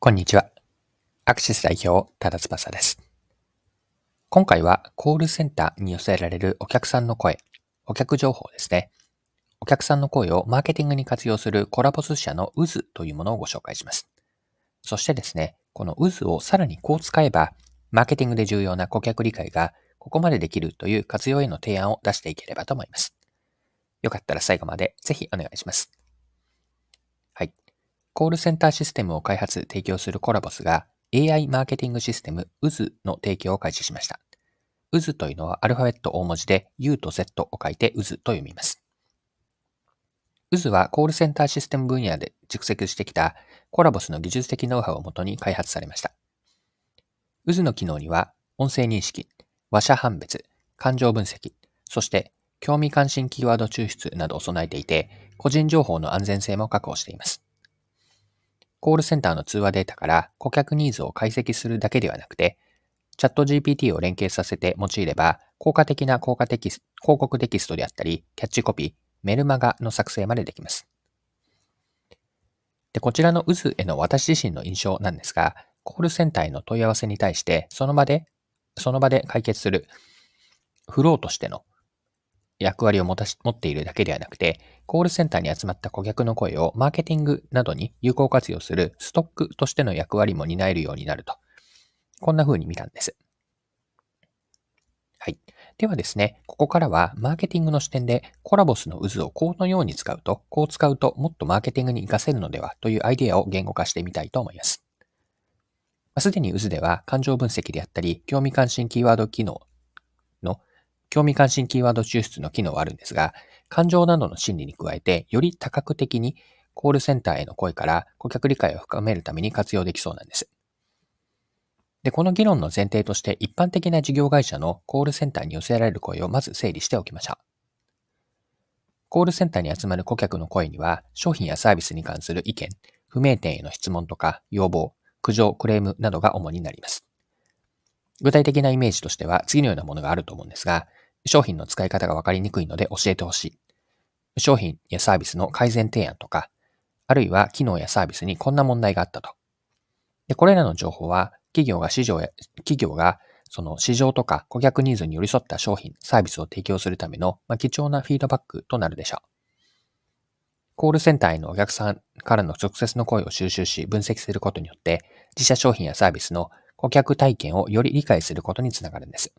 こんにちは。アクシス代表、多田翼です。今回はコールセンターに寄せられるお客さんの声、お客情報ですね。お客さんの声をマーケティングに活用するコラボス社の渦というものをご紹介します。そしてですね、この渦をさらにこう使えば、マーケティングで重要な顧客理解がここまでできるという活用への提案を出していければと思います。よかったら最後までぜひお願いします。コールセンターシステムを開発、提供するコラボスが AI マーケティングシステム UZ の提供を開始しました。UZ というのはアルファベット大文字で U と Z を書いて UZ と読みます。UZ はコールセンターシステム分野で蓄積してきたコラボスの技術的ノウハウをもとに開発されました。UZ の機能には音声認識、話者判別、感情分析、そして興味関心キーワード抽出などを備えていて、個人情報の安全性も確保しています。コールセンターの通話データから顧客ニーズを解析するだけではなくて、チャット GPT を連携させて用いれば、効果的な効果的広告テキストであったり、キャッチコピー、メルマガの作成までできます。で、こちらの渦への私自身の印象なんですが、コールセンターへの問い合わせに対して、その場で、その場で解決するフローとしての役割を持たし持っているだけではなくて、コールセンターに集まった顧客の声をマーケティングなどに有効活用するストックとしての役割も担えるようになると。こんな風に見たんです。はい。ではですね、ここからはマーケティングの視点でコラボスの渦をこのように使うと、こう使うともっとマーケティングに活かせるのではというアイデアを言語化してみたいと思います。すでに渦では感情分析であったり、興味関心キーワード機能興味関心キーワード抽出の機能はあるんですが、感情などの心理に加えて、より多角的にコールセンターへの声から顧客理解を深めるために活用できそうなんです。で、この議論の前提として一般的な事業会社のコールセンターに寄せられる声をまず整理しておきましょう。コールセンターに集まる顧客の声には、商品やサービスに関する意見、不明点への質問とか要望、苦情、クレームなどが主になります。具体的なイメージとしては次のようなものがあると思うんですが、商品の使い方がわかりにくいので教えてほしい。商品やサービスの改善提案とか、あるいは機能やサービスにこんな問題があったと。で、これらの情報は企業が市場や、企業がその市場とか顧客ニーズに寄り添った商品、サービスを提供するための、まあ、貴重なフィードバックとなるでしょう。コールセンターへのお客さんからの直接の声を収集し分析することによって、自社商品やサービスの顧客体験をより理解することにつながるんです。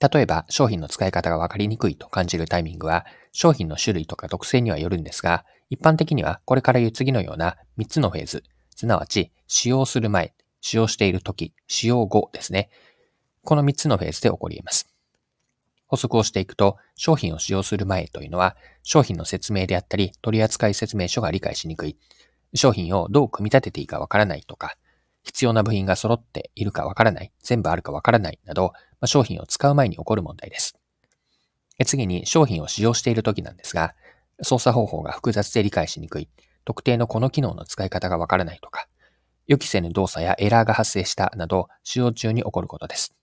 例えば、商品の使い方がわかりにくいと感じるタイミングは、商品の種類とか特性にはよるんですが、一般的にはこれから言う次のような3つのフェーズ、すなわち、使用する前、使用している時、使用後ですね。この3つのフェーズで起こり得ます。補足をしていくと、商品を使用する前というのは、商品の説明であったり、取扱説明書が理解しにくい、商品をどう組み立てていいかわからないとか、必要な部品が揃っているかわからない、全部あるかわからないなど、まあ、商品を使う前に起こる問題です。次に商品を使用している時なんですが、操作方法が複雑で理解しにくい、特定のこの機能の使い方がわからないとか、予期せぬ動作やエラーが発生したなど、使用中に起こることです。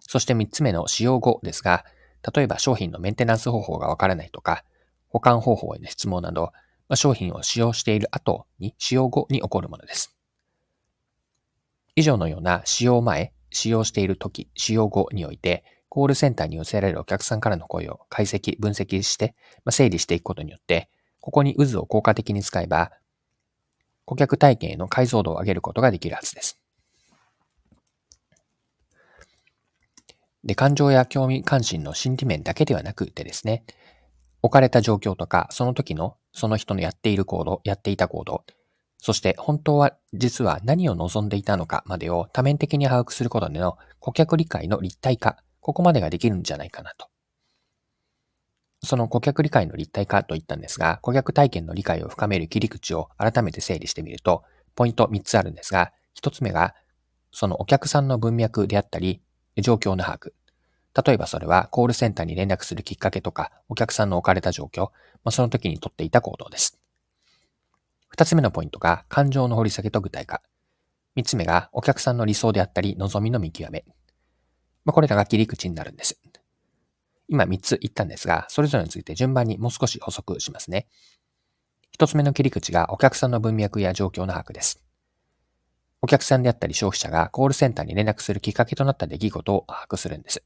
そして3つ目の使用後ですが、例えば商品のメンテナンス方法がわからないとか、保管方法への質問など、まあ、商品を使用している後に、使用後に起こるものです。以上のような使用前、使用している時、使用後において、コールセンターに寄せられるお客さんからの声を解析、分析して、まあ、整理していくことによって、ここに渦を効果的に使えば、顧客体験への解像度を上げることができるはずです。で、感情や興味関心の心理面だけではなくてですね、置かれた状況とか、その時のその人のやっている行動、やっていた行動、そして本当は実は何を望んでいたのかまでを多面的に把握することでの顧客理解の立体化、ここまでができるんじゃないかなと。その顧客理解の立体化といったんですが、顧客体験の理解を深める切り口を改めて整理してみると、ポイント3つあるんですが、1つ目が、そのお客さんの文脈であったり、状況の把握。例えばそれはコールセンターに連絡するきっかけとか、お客さんの置かれた状況、まあ、その時にとっていた行動です。二つ目のポイントが感情の掘り下げと具体化。三つ目がお客さんの理想であったり望みの見極め。まあ、これらが切り口になるんです。今三つ言ったんですが、それぞれについて順番にもう少し補足しますね。一つ目の切り口がお客さんの文脈や状況の把握です。お客さんであったり消費者がコールセンターに連絡するきっかけとなった出来事を把握するんです。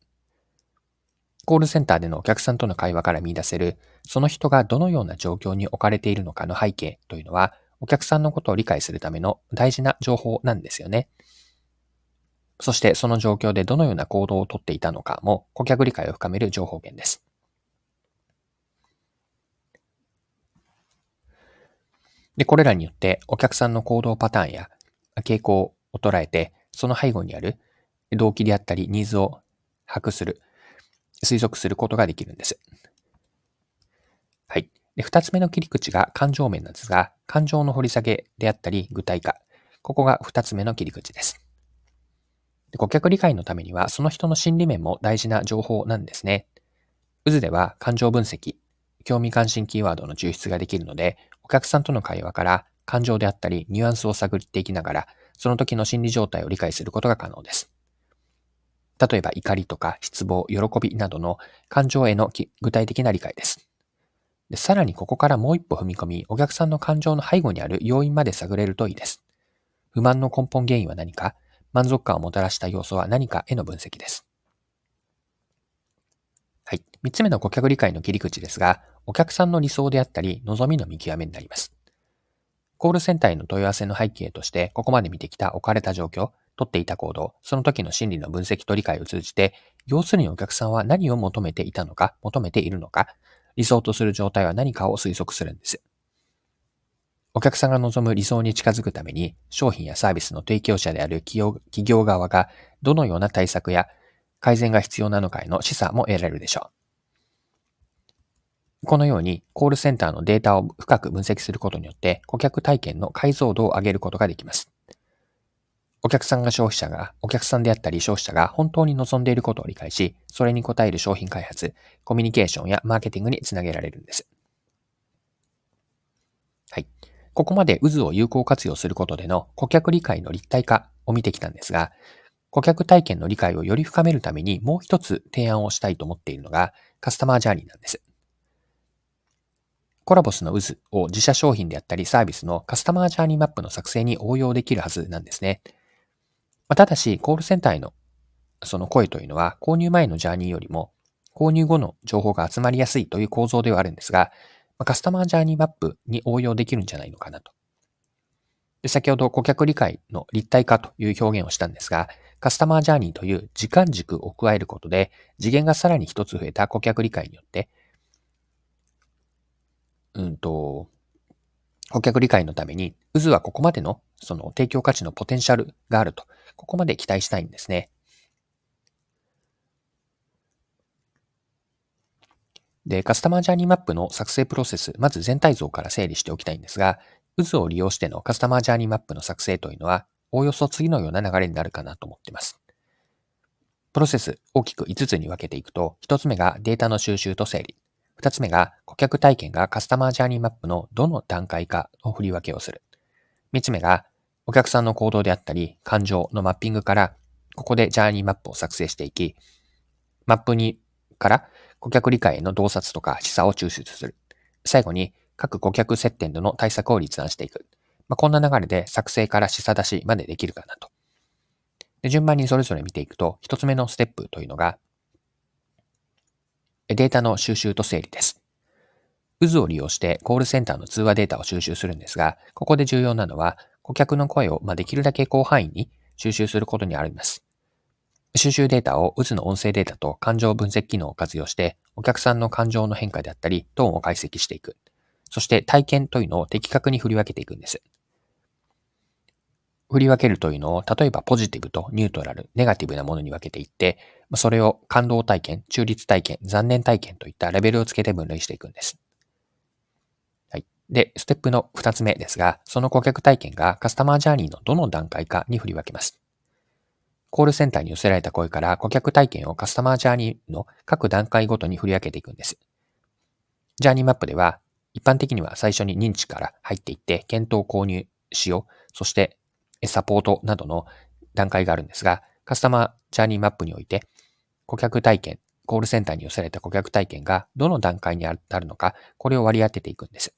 コールセンターでのお客さんとの会話から見出せる、その人がどのような状況に置かれているのかの背景というのは、お客さんのことを理解するための大事な情報なんですよね。そしてその状況でどのような行動をとっていたのかも顧客理解を深める情報源です。で、これらによってお客さんの行動パターンや傾向を捉えて、その背後にある動機であったりニーズを把握する、推測することができるんです。はい。で、二つ目の切り口が感情面なんですが、感情の掘り下げであったり具体化。ここが二つ目の切り口です。で顧客理解のためには、その人の心理面も大事な情報なんですね。渦では感情分析、興味関心キーワードの抽出ができるので、お客さんとの会話から感情であったり、ニュアンスを探っていきながら、その時の心理状態を理解することが可能です。例えば、怒りとか失望、喜びなどの感情への具体的な理解です。でさらにここからもう一歩踏み込み、お客さんの感情の背後にある要因まで探れるといいです。不満の根本原因は何か、満足感をもたらした要素は何かへの分析です。はい。三つ目の顧客理解の切り口ですが、お客さんの理想であったり、望みの見極めになります。コールセンターへの問い合わせの背景として、ここまで見てきた置かれた状況、取っていた行動、その時の心理の分析と理解を通じて、要するにお客さんは何を求めていたのか、求めているのか、理想とする状態は何かを推測するんです。お客さんが望む理想に近づくために、商品やサービスの提供者である企業企業側がどのような対策や改善が必要なのかへの示唆も得られるでしょう。このように、コールセンターのデータを深く分析することによって、顧客体験の解像度を上げることができます。お客さんが消費者が、お客さんであったり消費者が本当に望んでいることを理解し、それに応える商品開発、コミュニケーションやマーケティングにつなげられるんです。はい。ここまで渦を有効活用することでの顧客理解の立体化を見てきたんですが、顧客体験の理解をより深めるためにもう一つ提案をしたいと思っているのがカスタマージャーニーなんです。コラボスの渦を自社商品であったりサービスのカスタマージャーニーマップの作成に応用できるはずなんですね。まただし、コールセンターへのその声というのは購入前のジャーニーよりも購入後の情報が集まりやすいという構造ではあるんですが、カスタマージャーニーマップに応用できるんじゃないのかなと。で先ほど顧客理解の立体化という表現をしたんですが、カスタマージャーニーという時間軸を加えることで、次元がさらに一つ増えた顧客理解によって、うんと、顧客理解のために、渦はここまでのその提供価値のポテンシャルがあると、ここまで期待したいんですね。で、カスタマージャーニーマップの作成プロセス、まず全体像から整理しておきたいんですが、渦を利用してのカスタマージャーニーマップの作成というのは、おおよそ次のような流れになるかなと思っています。プロセス大きく5つに分けていくと、1つ目がデータの収集と整理。二つ目が、顧客体験がカスタマージャーニーマップのどの段階かの振り分けをする。三つ目が、お客さんの行動であったり、感情のマッピングから、ここでジャーニーマップを作成していき、マップに、から顧客理解への洞察とか示唆を抽出する。最後に、各顧客接点での対策を立案していく。まあ、こんな流れで作成から示唆出しまでできるかなと。で順番にそれぞれ見ていくと、一つ目のステップというのが、データの収集と整理です。渦を利用してコールセンターの通話データを収集するんですが、ここで重要なのは、顧客の声を、できるだけ広範囲に収集することにあります。収集データを渦の音声データと感情分析機能を活用して、お客さんの感情の変化であったり、トーンを解析していく。そして体験というのを的確に振り分けていくんです。振り分けるというのを、例えばポジティブとニュートラル、ネガティブなものに分けていって、それを感動体験、中立体験、残念体験といったレベルをつけて分類していくんです。はい。で、ステップの二つ目ですが、その顧客体験がカスタマージャーニーのどの段階かに振り分けます。コールセンターに寄せられた声から顧客体験をカスタマージャーニーの各段階ごとに振り分けていくんです。ジャーニーマップでは、一般的には最初に認知から入っていって、検討購入、使用、そしてサポートなどの段階があるんですが、カスタマージャーニーマップにおいて、顧客体験、コールセンターに寄せられた顧客体験がどの段階にあるのか、これを割り当てていくんです。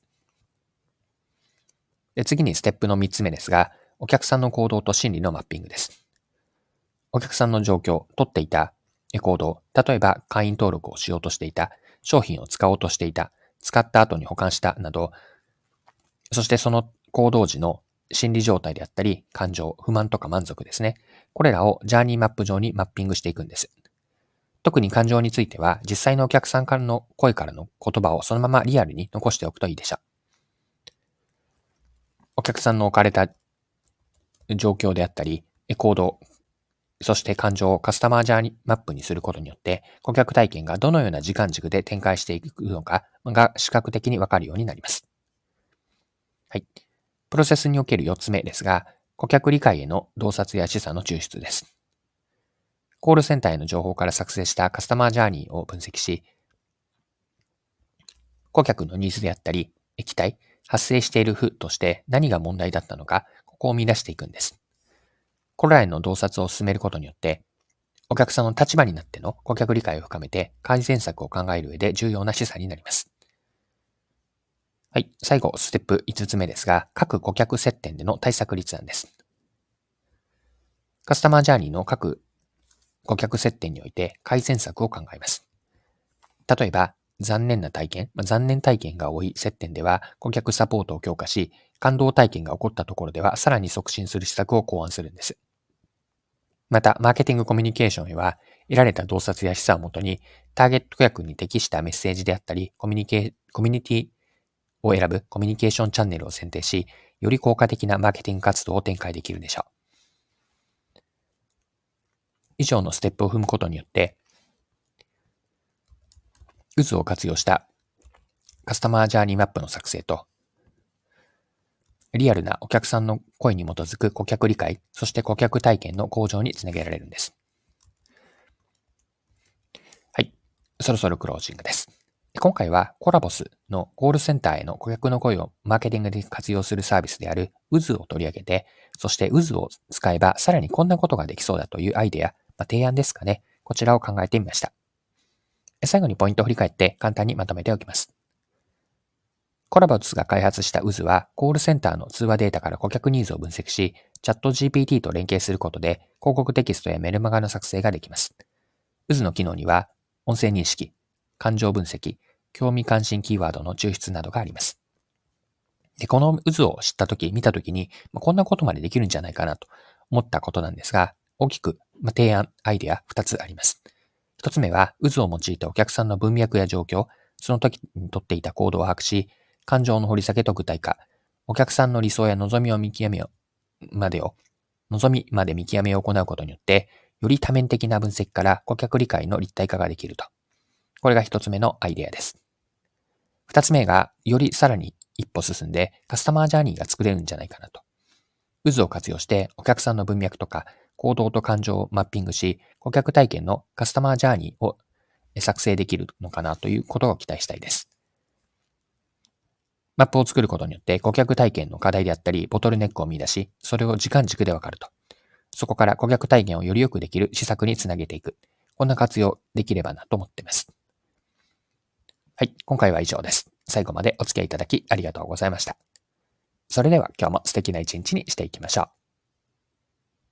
で次にステップの3つ目ですが、お客さんの行動と心理のマッピングです。お客さんの状況、取っていた行動、例えば会員登録をしようとしていた、商品を使おうとしていた、使った後に保管したなど、そしてその行動時の心理状態であったり、感情、不満とか満足ですね。これらをジャーニーマップ上にマッピングしていくんです。特に感情については、実際のお客さんからの声からの言葉をそのままリアルに残しておくといいでしょう。お客さんの置かれた状況であったり、行動、そして感情をカスタマージャーニーマップにすることによって、顧客体験がどのような時間軸で展開していくのかが視覚的にわかるようになります。はい。プロセスにおける4つ目ですが、顧客理解への洞察や示唆の抽出です。コールセンターへの情報から作成したカスタマージャーニーを分析し、顧客のニーズであったり、液体、発生している負として何が問題だったのか、ここを見出していくんです。これらへの洞察を進めることによって、お客さんの立場になっての顧客理解を深めて改善策を考える上で重要な示唆になります。はい。最後、ステップ5つ目ですが、各顧客接点での対策立案です。カスタマージャーニーの各顧客接点において改善策を考えます。例えば、残念な体験、ま、残念体験が多い接点では顧客サポートを強化し、感動体験が起こったところではさらに促進する施策を考案するんです。また、マーケティングコミュニケーションへは、得られた洞察や示唆をもとに、ターゲット顧客に適したメッセージであったり、コミュニケコミュニティを選ぶコミュニケーションチャンネルを選定し、より効果的なマーケティング活動を展開できるでしょう。以上のステップを踏むことによって、渦を活用したカスタマージャーニーマップの作成と、リアルなお客さんの声に基づく顧客理解、そして顧客体験の向上につなげられるんです。はい。そろそろクロージングです。今回はコラボスのコールセンターへの顧客の声をマーケティングで活用するサービスである渦を取り上げて、そして渦を使えばさらにこんなことができそうだというアイデア、まあ、提案ですかね。こちらを考えてみました。最後にポイントを振り返って簡単にまとめておきます。コラボスが開発した渦は、コールセンターの通話データから顧客ニーズを分析し、チャット GPT と連携することで、広告テキストやメルマガの作成ができます。渦の機能には、音声認識、感情分析、興味関心キーワードの抽出などがあります。で、この渦を知ったとき、見たときに、まあ、こんなことまでできるんじゃないかなと思ったことなんですが、大きく、まあ、提案、アイデア2つあります。1つ目は、渦を用いたお客さんの文脈や状況、その時にとっていた行動を把握し、感情の掘り下げと具体化、お客さんの理想や望みを見極めよ、までを、望みまで見極めを行うことによって、より多面的な分析から顧客理解の立体化ができると。これが一つ目のアイデアです。二つ目が、よりさらに一歩進んでカスタマージャーニーが作れるんじゃないかなと。渦を活用してお客さんの文脈とか行動と感情をマッピングし、顧客体験のカスタマージャーニーを作成できるのかなということを期待したいです。マップを作ることによって顧客体験の課題であったり、ボトルネックを見出し、それを時間軸でわかると。そこから顧客体験をより良くできる施策につなげていく。こんな活用できればなと思っています。はい、今回は以上です。最後までお付き合いいただきありがとうございました。それでは今日も素敵な一日にしていきましょう。